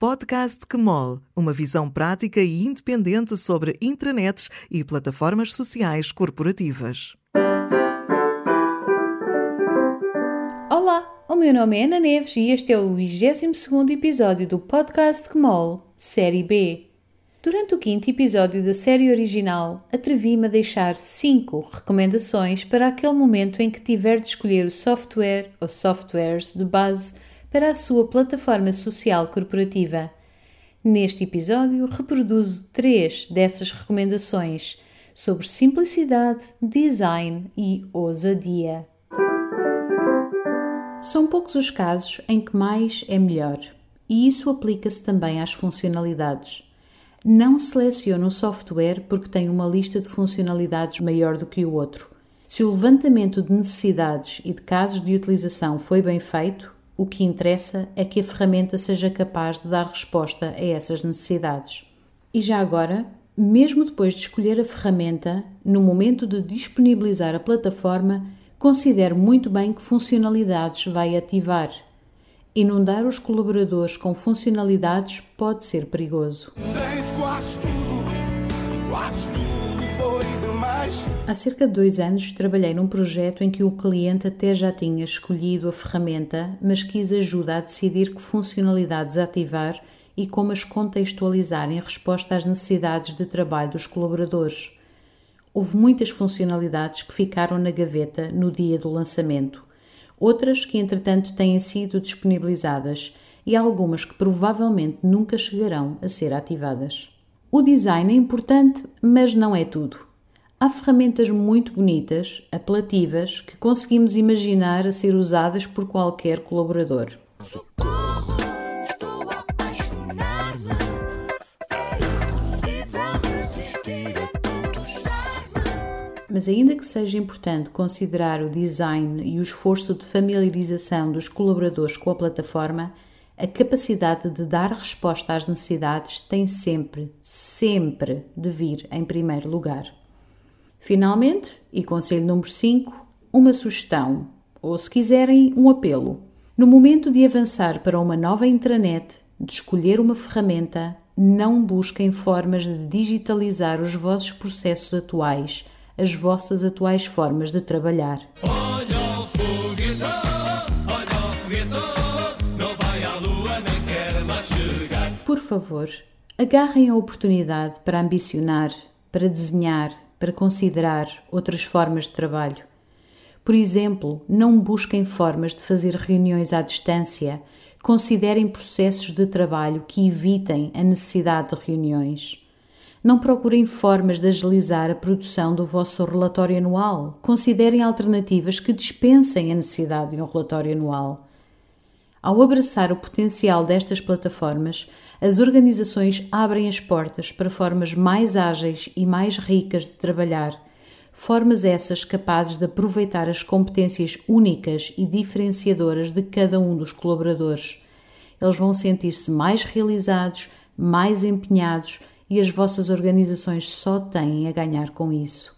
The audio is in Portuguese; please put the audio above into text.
Podcast Kmol, uma visão prática e independente sobre intranets e plataformas sociais corporativas. Olá, o meu nome é Ana Neves e este é o 22º episódio do Podcast Kmol, Série B. Durante o quinto episódio da série original, atrevi-me a deixar 5 recomendações para aquele momento em que tiver de escolher o software ou softwares de base para a sua plataforma social corporativa. Neste episódio, reproduzo três dessas recomendações sobre simplicidade, design e ousadia. São poucos os casos em que mais é melhor, e isso aplica-se também às funcionalidades. Não selecione o software porque tem uma lista de funcionalidades maior do que o outro. Se o levantamento de necessidades e de casos de utilização foi bem feito, o que interessa é que a ferramenta seja capaz de dar resposta a essas necessidades. E já agora, mesmo depois de escolher a ferramenta, no momento de disponibilizar a plataforma, considere muito bem que funcionalidades vai ativar. Inundar os colaboradores com funcionalidades pode ser perigoso. Há cerca de dois anos trabalhei num projeto em que o cliente até já tinha escolhido a ferramenta, mas quis ajuda a decidir que funcionalidades ativar e como as contextualizar em resposta às necessidades de trabalho dos colaboradores. Houve muitas funcionalidades que ficaram na gaveta no dia do lançamento, outras que entretanto têm sido disponibilizadas e algumas que provavelmente nunca chegarão a ser ativadas. O design é importante, mas não é tudo. Há ferramentas muito bonitas, apelativas, que conseguimos imaginar a ser usadas por qualquer colaborador. Socorro, estou a apaixonar-me. É resistir a tanto. Mas, ainda que seja importante considerar o design e o esforço de familiarização dos colaboradores com a plataforma, a capacidade de dar resposta às necessidades tem sempre, sempre de vir em primeiro lugar. Finalmente, e conselho número 5, uma sugestão, ou se quiserem, um apelo. No momento de avançar para uma nova intranet, de escolher uma ferramenta, não busquem formas de digitalizar os vossos processos atuais, as vossas atuais formas de trabalhar. À lua nem chegar. Por favor, agarrem a oportunidade para ambicionar, para desenhar, para considerar outras formas de trabalho. Por exemplo, não busquem formas de fazer reuniões à distância, considerem processos de trabalho que evitem a necessidade de reuniões. Não procurem formas de agilizar a produção do vosso relatório anual. Considerem alternativas que dispensem a necessidade de um relatório anual. Ao abraçar o potencial destas plataformas, as organizações abrem as portas para formas mais ágeis e mais ricas de trabalhar, formas essas capazes de aproveitar as competências únicas e diferenciadoras de cada um dos colaboradores. Eles vão sentir-se mais realizados, mais empenhados e as vossas organizações só têm a ganhar com isso.